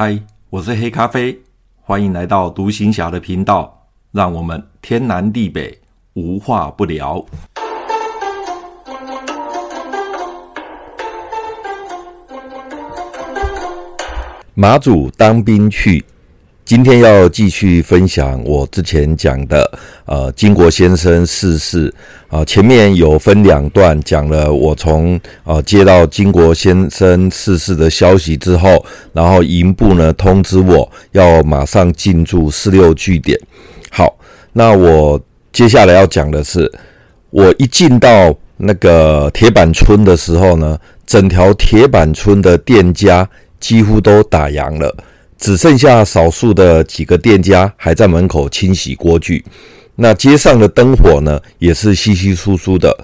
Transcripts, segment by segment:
嗨，我是黑咖啡，欢迎来到独行侠的频道，让我们天南地北无话不聊。马祖当兵去。今天要继续分享我之前讲的，呃，经国先生逝世啊。前面有分两段讲了我从呃接到经国先生逝世的消息之后，然后营部呢通知我要马上进驻四六据点。好，那我接下来要讲的是，我一进到那个铁板村的时候呢，整条铁板村的店家几乎都打烊了。只剩下少数的几个店家还在门口清洗锅具，那街上的灯火呢，也是稀稀疏疏的。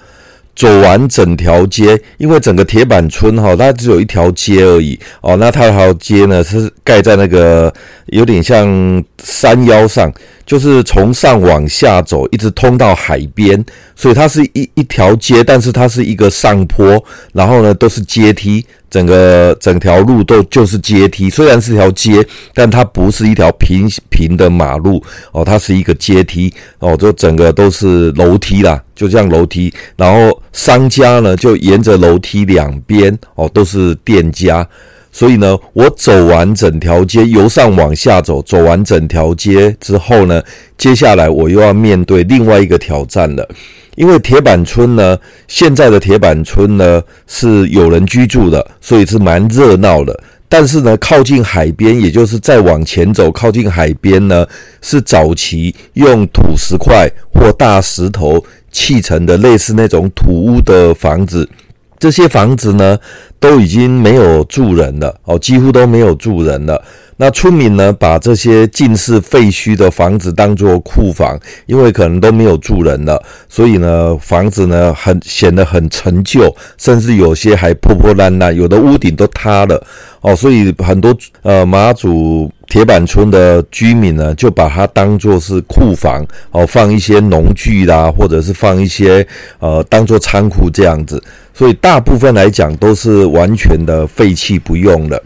走完整条街，因为整个铁板村哈，它只有一条街而已哦。那它这条街呢，是盖在那个有点像山腰上，就是从上往下走，一直通到海边，所以它是一一条街，但是它是一个上坡，然后呢都是阶梯。整个整条路都就是阶梯，虽然是条街，但它不是一条平平的马路哦，它是一个阶梯哦，就整个都是楼梯啦，就像楼梯。然后商家呢，就沿着楼梯两边哦，都是店家。所以呢，我走完整条街，由上往下走，走完整条街之后呢，接下来我又要面对另外一个挑战了。因为铁板村呢，现在的铁板村呢是有人居住的，所以是蛮热闹的。但是呢，靠近海边，也就是再往前走，靠近海边呢，是早期用土石块或大石头砌成的，类似那种土屋的房子。这些房子呢，都已经没有住人了，哦，几乎都没有住人了。那村民呢，把这些尽是废墟的房子当作库房，因为可能都没有住人了，所以呢，房子呢很显得很陈旧，甚至有些还破破烂烂，有的屋顶都塌了哦。所以很多呃马祖铁板村的居民呢，就把它当作是库房哦，放一些农具啦，或者是放一些呃当作仓库这样子。所以大部分来讲都是完全的废弃不用了。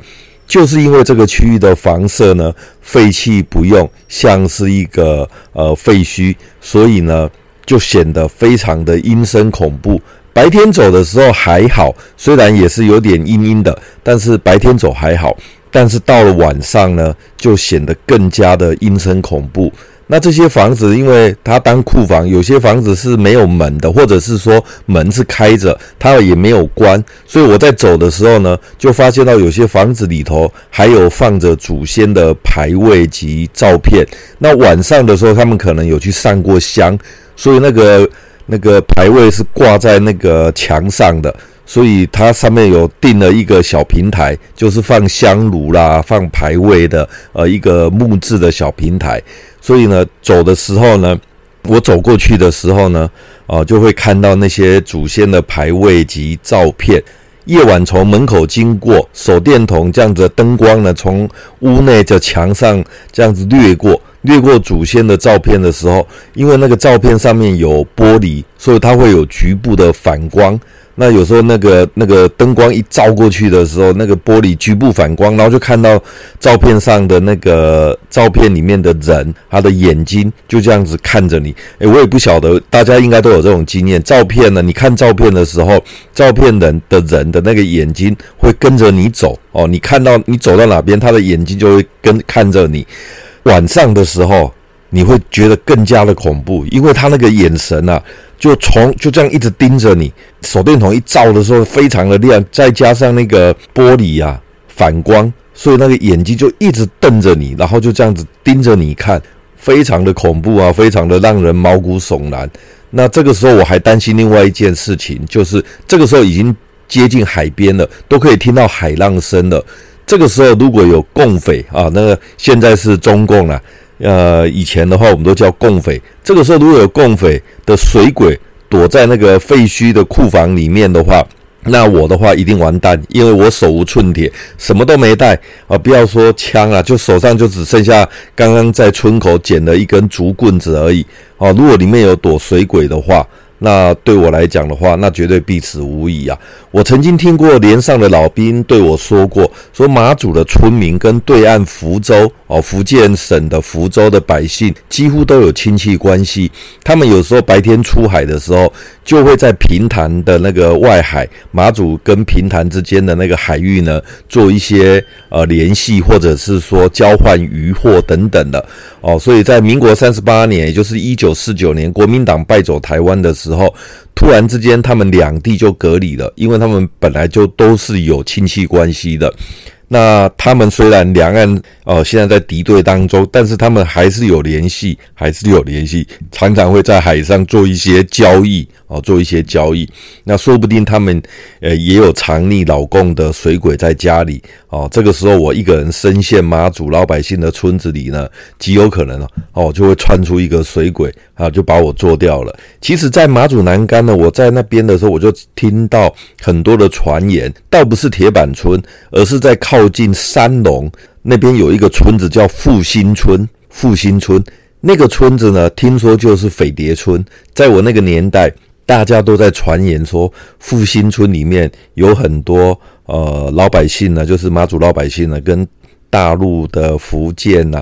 就是因为这个区域的房舍呢，废弃不用，像是一个呃废墟，所以呢就显得非常的阴森恐怖。白天走的时候还好，虽然也是有点阴阴的，但是白天走还好。但是到了晚上呢，就显得更加的阴森恐怖。那这些房子，因为它当库房，有些房子是没有门的，或者是说门是开着，它也没有关，所以我在走的时候呢，就发现到有些房子里头还有放着祖先的牌位及照片。那晚上的时候，他们可能有去上过香，所以那个那个牌位是挂在那个墙上的。所以它上面有定了一个小平台，就是放香炉啦、放牌位的，呃，一个木质的小平台。所以呢，走的时候呢，我走过去的时候呢，啊、就会看到那些祖先的牌位及照片。夜晚从门口经过，手电筒这样子灯光呢，从屋内的墙上这样子掠过，掠过祖先的照片的时候，因为那个照片上面有玻璃，所以它会有局部的反光。那有时候那个那个灯光一照过去的时候，那个玻璃局部反光，然后就看到照片上的那个照片里面的人，他的眼睛就这样子看着你。诶，我也不晓得，大家应该都有这种经验。照片呢，你看照片的时候，照片人的人的那个眼睛会跟着你走哦。你看到你走到哪边，他的眼睛就会跟看着你。晚上的时候，你会觉得更加的恐怖，因为他那个眼神啊。就从就这样一直盯着你，手电筒一照的时候非常的亮，再加上那个玻璃啊反光，所以那个眼睛就一直瞪着你，然后就这样子盯着你看，非常的恐怖啊，非常的让人毛骨悚然。那这个时候我还担心另外一件事情，就是这个时候已经接近海边了，都可以听到海浪声了。这个时候如果有共匪啊，那个现在是中共了。呃，以前的话，我们都叫共匪。这个时候，如果有共匪的水鬼躲在那个废墟的库房里面的话，那我的话一定完蛋，因为我手无寸铁，什么都没带啊！不要说枪啊，就手上就只剩下刚刚在村口捡了一根竹棍子而已。啊，如果里面有躲水鬼的话，那对我来讲的话，那绝对必死无疑啊！我曾经听过连上的老兵对我说过，说马祖的村民跟对岸福州哦，福建省的福州的百姓几乎都有亲戚关系。他们有时候白天出海的时候，就会在平潭的那个外海，马祖跟平潭之间的那个海域呢，做一些呃联系，或者是说交换渔获等等的哦。所以在民国三十八年，也就是一九四九年，国民党败走台湾的时候。突然之间，他们两地就隔离了，因为他们本来就都是有亲戚关系的。那他们虽然两岸呃现在在敌对当中，但是他们还是有联系，还是有联系，常常会在海上做一些交易哦，做一些交易。那说不定他们呃也有藏匿老共的水鬼在家里哦。这个时候我一个人深陷马祖老百姓的村子里呢，极有可能哦就会窜出一个水鬼啊，就把我做掉了。其实，在马祖南竿呢，我在那边的时候，我就听到很多的传言，倒不是铁板村，而是在靠。靠近三龙那边有一个村子叫复兴村，复兴村那个村子呢，听说就是匪谍村。在我那个年代，大家都在传言说，复兴村里面有很多呃老百姓呢，就是马祖老百姓呢，跟大陆的福建呐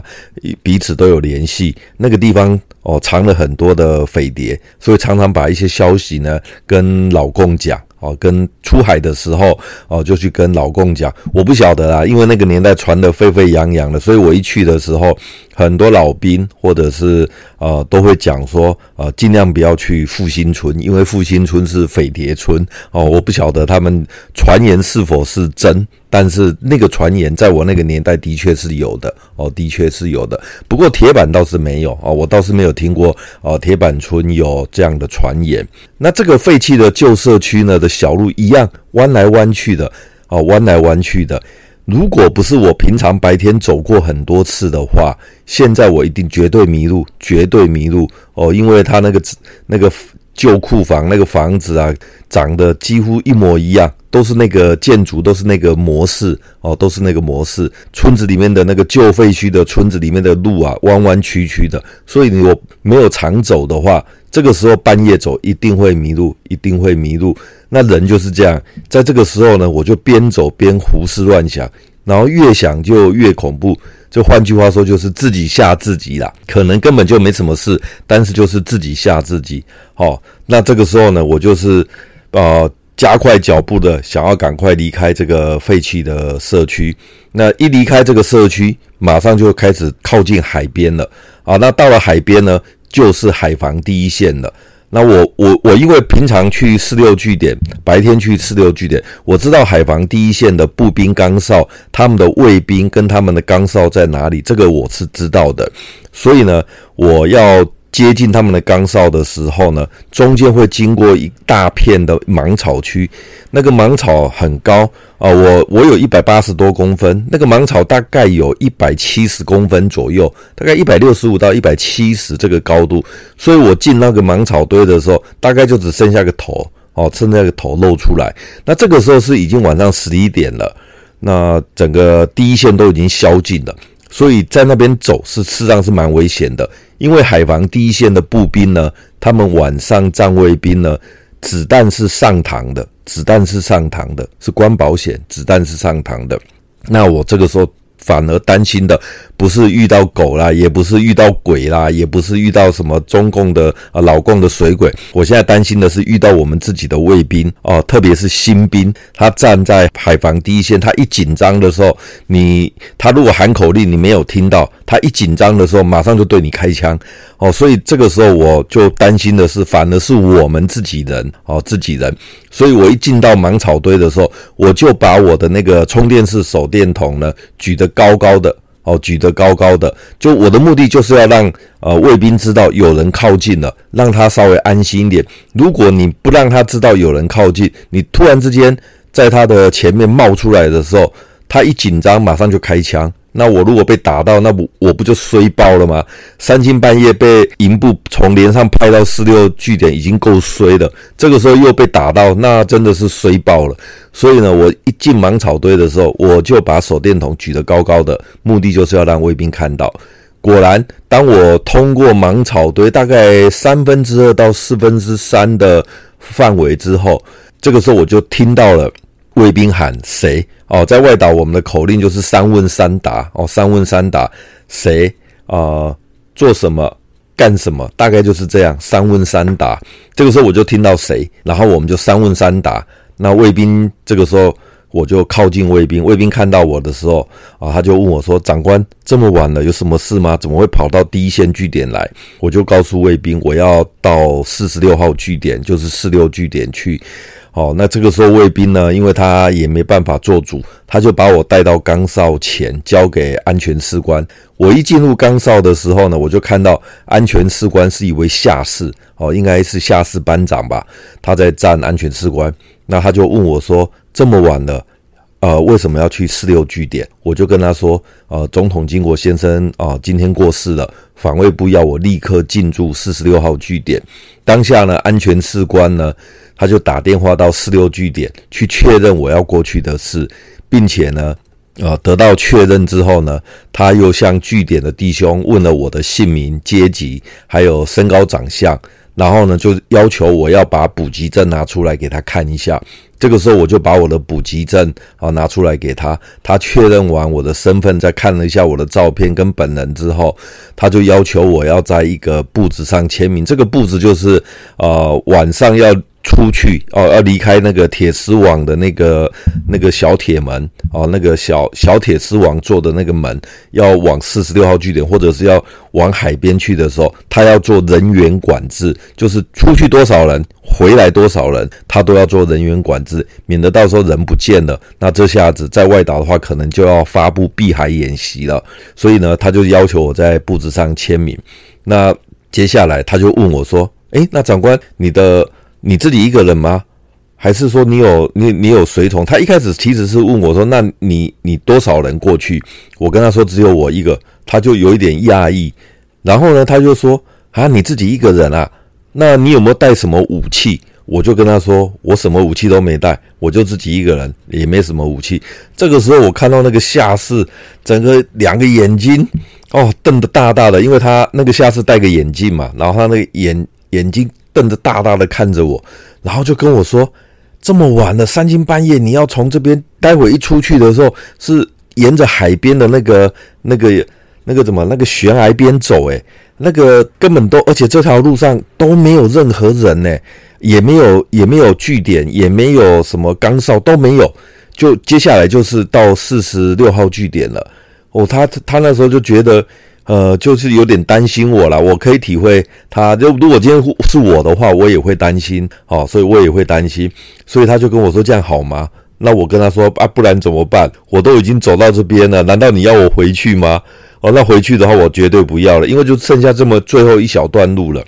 彼此都有联系。那个地方哦，藏了很多的匪谍，所以常常把一些消息呢跟老公讲。哦，跟出海的时候，哦，就去跟老公讲，我不晓得啦，因为那个年代传得沸沸扬扬的，所以我一去的时候，很多老兵或者是呃都会讲说，呃，尽量不要去复兴村，因为复兴村是匪谍村。哦，我不晓得他们传言是否是真。但是那个传言在我那个年代的确是有的哦，的确是有的。不过铁板倒是没有哦，我倒是没有听过哦，铁板村有这样的传言。那这个废弃的旧社区呢的小路一样弯来弯去的哦，弯来弯去的。如果不是我平常白天走过很多次的话，现在我一定绝对迷路，绝对迷路哦，因为他那个那个旧库房那个房子啊，长得几乎一模一样。都是那个建筑，都是那个模式哦，都是那个模式。村子里面的那个旧废墟的村子里面的路啊，弯弯曲曲的，所以你我没有常走的话，这个时候半夜走一定会迷路，一定会迷路。那人就是这样，在这个时候呢，我就边走边胡思乱想，然后越想就越恐怖。就换句话说，就是自己吓自己啦。可能根本就没什么事，但是就是自己吓自己。哦，那这个时候呢，我就是呃。加快脚步的，想要赶快离开这个废弃的社区。那一离开这个社区，马上就开始靠近海边了啊！那到了海边呢，就是海防第一线了。那我我我因为平常去四六据点，白天去四六据点，我知道海防第一线的步兵岗哨，他们的卫兵跟他们的岗哨在哪里，这个我是知道的。所以呢，我要。接近他们的岗哨的时候呢，中间会经过一大片的芒草区，那个芒草很高啊，我我有一百八十多公分，那个芒草大概有一百七十公分左右，大概一百六十五到一百七十这个高度，所以我进那个芒草堆的时候，大概就只剩下个头哦，剩下个头露出来。那这个时候是已经晚上十一点了，那整个第一线都已经宵禁了。所以在那边走是事实上是蛮危险的，因为海防第一线的步兵呢，他们晚上站卫兵呢，子弹是上膛的，子弹是上膛的，是关保险，子弹是上膛的。那我这个时候。反而担心的不是遇到狗啦，也不是遇到鬼啦，也不是遇到什么中共的啊老共的水鬼。我现在担心的是遇到我们自己的卫兵哦，特别是新兵，他站在海防第一线，他一紧张的时候，你他如果喊口令，你没有听到，他一紧张的时候，马上就对你开枪哦。所以这个时候我就担心的是，反而是我们自己人哦，自己人。所以我一进到芒草堆的时候，我就把我的那个充电式手电筒呢举得高高的哦，举得高高的。就我的目的就是要让呃卫兵知道有人靠近了，让他稍微安心一点。如果你不让他知道有人靠近，你突然之间在他的前面冒出来的时候，他一紧张马上就开枪。那我如果被打到，那不我不就衰爆了吗？三更半夜被营部从连上派到四六据点已经够衰的，这个时候又被打到，那真的是衰爆了。所以呢，我一进芒草堆的时候，我就把手电筒举得高高的，目的就是要让卫兵看到。果然，当我通过芒草堆大概三分之二到四分之三的范围之后，这个时候我就听到了卫兵喊谁哦，在外岛我们的口令就是三问三答哦，三问三答，谁啊、做什么？干什么？大概就是这样，三问三答。这个时候我就听到谁，然后我们就三问三答。那卫兵这个时候我就靠近卫兵，卫兵看到我的时候啊，他就问我说：“长官，这么晚了，有什么事吗？怎么会跑到第一线据点来？”我就告诉卫兵，我要到四十六号据点，就是四六据点去。哦，那这个时候卫兵呢，因为他也没办法做主，他就把我带到岗哨前，交给安全士官。我一进入岗哨的时候呢，我就看到安全士官是一位下士，哦，应该是下士班长吧，他在站安全士官。那他就问我说：“这么晚了，呃，为什么要去四六据点？”我就跟他说：“呃，总统经国先生啊，今天过世了，防卫部要我立刻进驻四十六号据点。当下呢，安全士官呢。”他就打电话到四六据点去确认我要过去的事，并且呢，呃，得到确认之后呢，他又向据点的弟兄问了我的姓名、阶级，还有身高、长相，然后呢，就要求我要把补给证拿出来给他看一下。这个时候，我就把我的补给证啊拿出来给他，他确认完我的身份，再看了一下我的照片跟本人之后，他就要求我要在一个簿子上签名。这个簿子就是呃晚上要。出去哦，要离开那个铁丝网的那个那个小铁门哦，那个小小铁丝网做的那个门，要往四十六号据点或者是要往海边去的时候，他要做人员管制，就是出去多少人，回来多少人，他都要做人员管制，免得到时候人不见了，那这下子在外岛的话，可能就要发布避海演习了。所以呢，他就要求我在簿子上签名。那接下来他就问我说：“诶，那长官，你的？”你自己一个人吗？还是说你有你你有随从？他一开始其实是问我说：“那你你多少人过去？”我跟他说：“只有我一个。”他就有一点讶异。然后呢，他就说：“啊，你自己一个人啊？那你有没有带什么武器？”我就跟他说：“我什么武器都没带，我就自己一个人，也没什么武器。”这个时候，我看到那个下士整个两个眼睛哦瞪得大大的，因为他那个下士戴个眼镜嘛，然后他那个眼眼睛。瞪着大大的看着我，然后就跟我说：“这么晚了，三更半夜，你要从这边待会一出去的时候，是沿着海边的那个、那个、那个怎么那个悬崖边走？诶，那个根本都，而且这条路上都没有任何人呢，也没有也没有据点，也没有什么岗哨都没有，就接下来就是到四十六号据点了。哦，他他那时候就觉得。”呃，就是有点担心我了，我可以体会他。就如果今天是我的话，我也会担心，哦，所以我也会担心。所以他就跟我说：“这样好吗？”那我跟他说：“啊，不然怎么办？我都已经走到这边了，难道你要我回去吗？”哦，那回去的话，我绝对不要了，因为就剩下这么最后一小段路了。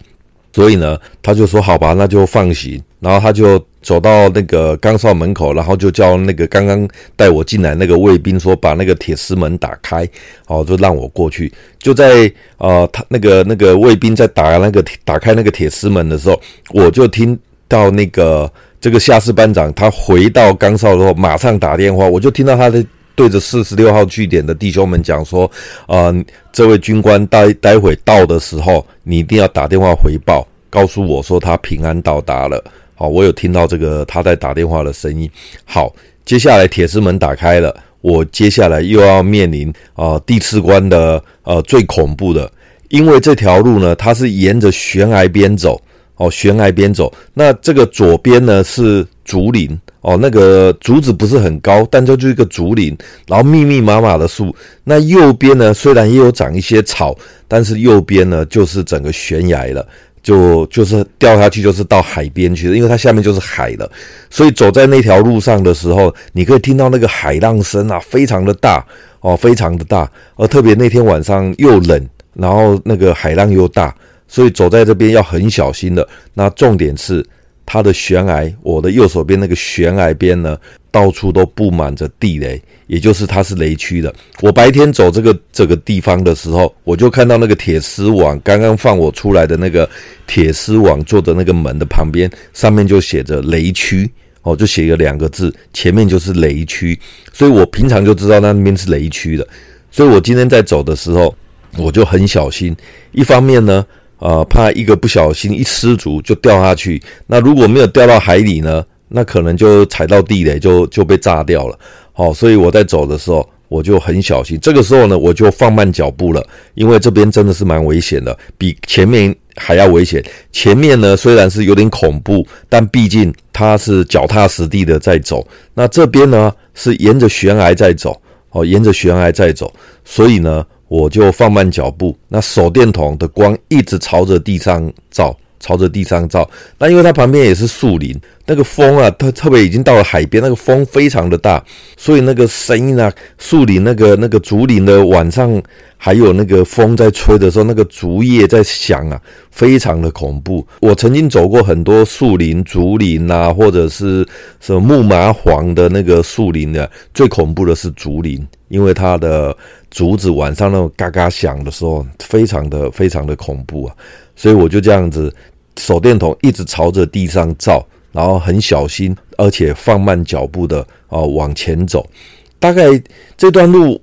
所以呢，他就说：“好吧，那就放行。”然后他就。走到那个岗哨门口，然后就叫那个刚刚带我进来那个卫兵说：“把那个铁丝门打开。”哦，就让我过去。就在呃，他那个那个卫兵在打那个打开那个铁丝门的时候，我就听到那个这个下士班长他回到岗哨之后，马上打电话，我就听到他的对着四十六号据点的弟兄们讲说：“呃，这位军官待待会到的时候，你一定要打电话回报，告诉我说他平安到达了。”好，我有听到这个他在打电话的声音。好，接下来铁丝门打开了，我接下来又要面临啊、呃、第四关的呃最恐怖的，因为这条路呢，它是沿着悬崖边走哦，悬崖边走。那这个左边呢是竹林哦，那个竹子不是很高，但这就是一个竹林，然后密密麻麻的树。那右边呢虽然也有长一些草，但是右边呢就是整个悬崖了。就就是掉下去，就是到海边去了，因为它下面就是海了，所以走在那条路上的时候，你可以听到那个海浪声啊，非常的大哦，非常的大，而特别那天晚上又冷，然后那个海浪又大，所以走在这边要很小心的。那重点是。它的悬崖，我的右手边那个悬崖边呢，到处都布满着地雷，也就是它是雷区的。我白天走这个这个地方的时候，我就看到那个铁丝网，刚刚放我出来的那个铁丝网做的那个门的旁边，上面就写着雷区，哦，就写了两个字，前面就是雷区，所以我平常就知道那边是雷区的。所以我今天在走的时候，我就很小心，一方面呢。呃，怕一个不小心一失足就掉下去。那如果没有掉到海里呢？那可能就踩到地雷就就被炸掉了。好，所以我在走的时候我就很小心。这个时候呢，我就放慢脚步了，因为这边真的是蛮危险的，比前面还要危险。前面呢虽然是有点恐怖，但毕竟它是脚踏实地的在走。那这边呢是沿着悬崖在走，哦，沿着悬崖在走，所以呢我就放慢脚步。那手电筒的光一直朝着地上照。朝着地上照，那因为它旁边也是树林，那个风啊，它特别已经到了海边，那个风非常的大，所以那个声音啊，树林那个那个竹林的晚上，还有那个风在吹的时候，那个竹叶在响啊，非常的恐怖。我曾经走过很多树林、竹林啊，或者是什么木麻黄的那个树林的，最恐怖的是竹林，因为它的竹子晚上那种嘎嘎响的时候，非常的非常的恐怖啊。所以我就这样子，手电筒一直朝着地上照，然后很小心，而且放慢脚步的啊往前走。大概这段路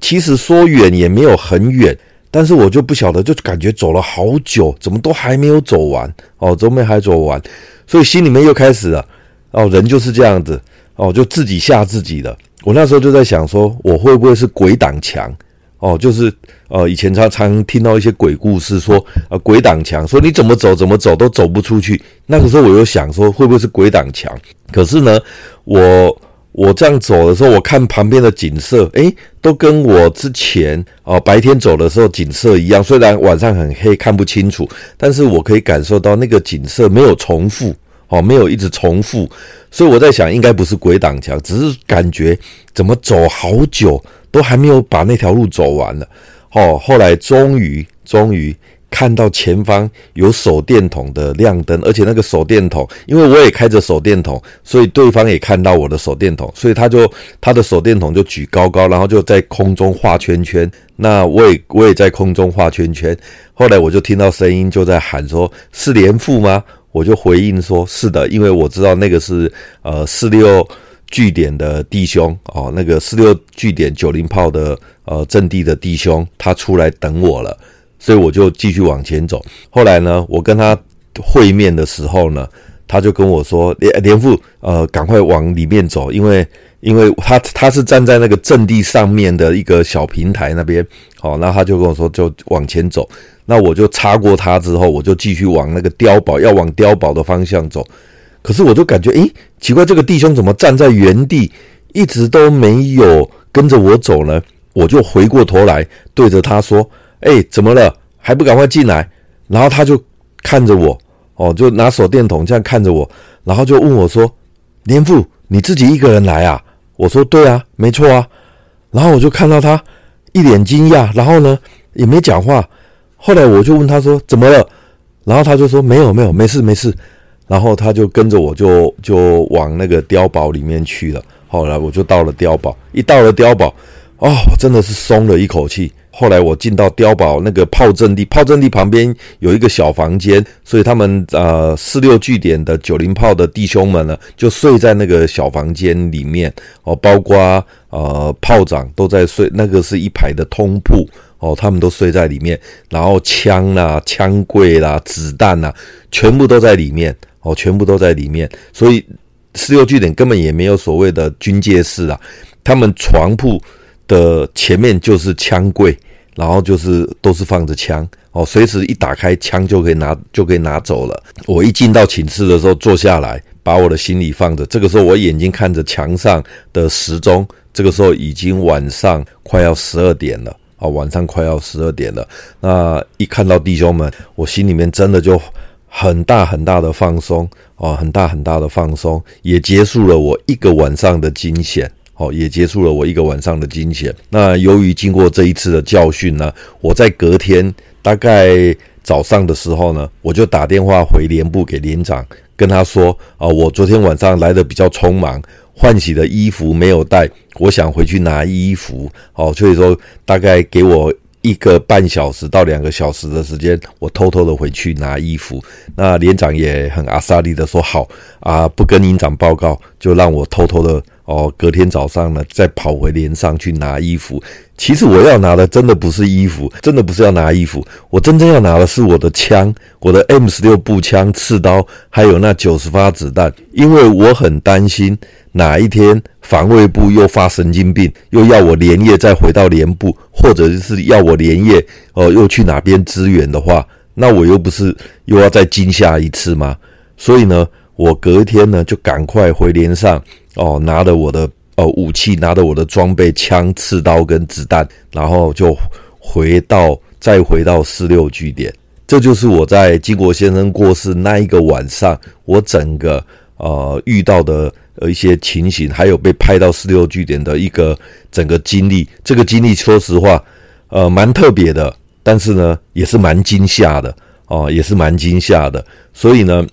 其实说远也没有很远，但是我就不晓得，就感觉走了好久，怎么都还没有走完哦，都没还走完，所以心里面又开始了哦，人就是这样子哦，就自己吓自己的。我那时候就在想说，我会不会是鬼挡墙？哦，就是呃，以前常常听到一些鬼故事说，呃鬼挡墙，说你怎么走怎么走都走不出去。那个时候我又想说，会不会是鬼挡墙？可是呢，我我这样走的时候，我看旁边的景色，诶，都跟我之前哦、白天走的时候景色一样。虽然晚上很黑看不清楚，但是我可以感受到那个景色没有重复，哦，没有一直重复。所以我在想，应该不是鬼挡墙，只是感觉怎么走好久。都还没有把那条路走完了，哦，后来终于终于看到前方有手电筒的亮灯，而且那个手电筒，因为我也开着手电筒，所以对方也看到我的手电筒，所以他就他的手电筒就举高高，然后就在空中画圈圈。那我也我也在空中画圈圈。后来我就听到声音就在喊说：“是连副吗？”我就回应说：“是的，因为我知道那个是呃四六。”据点的弟兄哦，那个四六据点九零炮的呃阵地的弟兄，他出来等我了，所以我就继续往前走。后来呢，我跟他会面的时候呢，他就跟我说：“连连副，呃，赶快往里面走，因为因为他他是站在那个阵地上面的一个小平台那边，好，然后他就跟我说就往前走。那我就插过他之后，我就继续往那个碉堡，要往碉堡的方向走。”可是我就感觉，诶，奇怪，这个弟兄怎么站在原地，一直都没有跟着我走呢？我就回过头来对着他说：“诶，怎么了？还不赶快进来？”然后他就看着我，哦，就拿手电筒这样看着我，然后就问我说：“连副，你自己一个人来啊？”我说：“对啊，没错啊。”然后我就看到他一脸惊讶，然后呢也没讲话。后来我就问他说：“怎么了？”然后他就说：“没有，没有，没事，没事。”然后他就跟着我就，就往那个碉堡里面去了。后来我就到了碉堡，一到了碉堡，哦，真的是松了一口气。后来我进到碉堡那个炮阵地，炮阵地旁边有一个小房间，所以他们呃四六据点的九零炮的弟兄们呢，就睡在那个小房间里面哦，包括呃炮长都在睡，那个是一排的通铺。哦，他们都睡在里面，然后枪啦、枪柜啦、子弹呐，全部都在里面。哦，全部都在里面，所以四六据点根本也没有所谓的军械室啊。他们床铺的前面就是枪柜，然后就是都是放着枪。哦，随时一打开枪就可以拿，就可以拿走了。我一进到寝室的时候，坐下来，把我的行李放着。这个时候，我眼睛看着墙上的时钟，这个时候已经晚上快要十二点了。哦，晚上快要十二点了。那一看到弟兄们，我心里面真的就。很大很大的放松哦，很大很大的放松，也结束了我一个晚上的惊险哦，也结束了我一个晚上的惊险。那由于经过这一次的教训呢，我在隔天大概早上的时候呢，我就打电话回连部给连长，跟他说啊，我昨天晚上来的比较匆忙，换洗的衣服没有带，我想回去拿衣服哦，所以说大概给我。一个半小时到两个小时的时间，我偷偷的回去拿衣服。那连长也很阿萨利的说好啊，不跟营长报告，就让我偷偷的哦，隔天早上呢，再跑回连上去拿衣服。其实我要拿的真的不是衣服，真的不是要拿衣服，我真正要拿的是我的枪，我的 M 十六步枪、刺刀，还有那九十发子弹，因为我很担心哪一天防卫部又发神经病，又要我连夜再回到连部，或者是要我连夜哦、呃、又去哪边支援的话，那我又不是又要再惊吓一次吗？所以呢，我隔一天呢就赶快回连上。哦，拿着我的呃武器，拿着我的装备，枪、刺刀跟子弹，然后就回到再回到四六据点。这就是我在经国先生过世那一个晚上，我整个呃遇到的有一些情形，还有被派到四六据点的一个整个经历。这个经历说实话，呃蛮特别的，但是呢也是蛮惊吓的哦，也是蛮惊吓的。所以呢，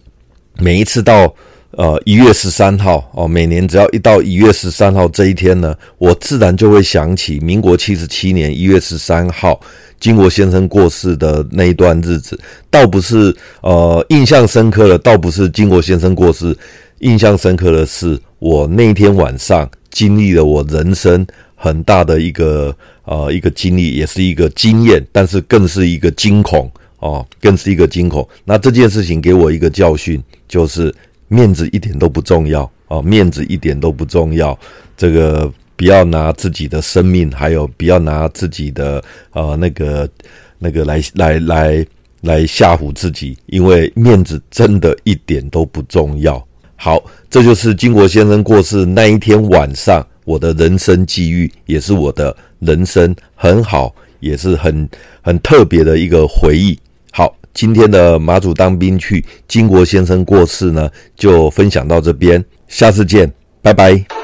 每一次到。呃，一月十三号哦，每年只要一到一月十三号这一天呢，我自然就会想起民国七十七年一月十三号经国先生过世的那一段日子。倒不是呃印象深刻的，倒不是经国先生过世，印象深刻的是我那一天晚上经历了我人生很大的一个呃一个经历，也是一个经验，但是更是一个惊恐哦，更是一个惊恐。那这件事情给我一个教训，就是。面子一点都不重要哦，面子一点都不重要。这个不要拿自己的生命，还有不要拿自己的呃那个那个来来来来吓唬自己，因为面子真的一点都不重要。好，这就是经国先生过世那一天晚上我的人生际遇，也是我的人生很好，也是很很特别的一个回忆。今天的马祖当兵去金国先生过世呢，就分享到这边，下次见，拜拜。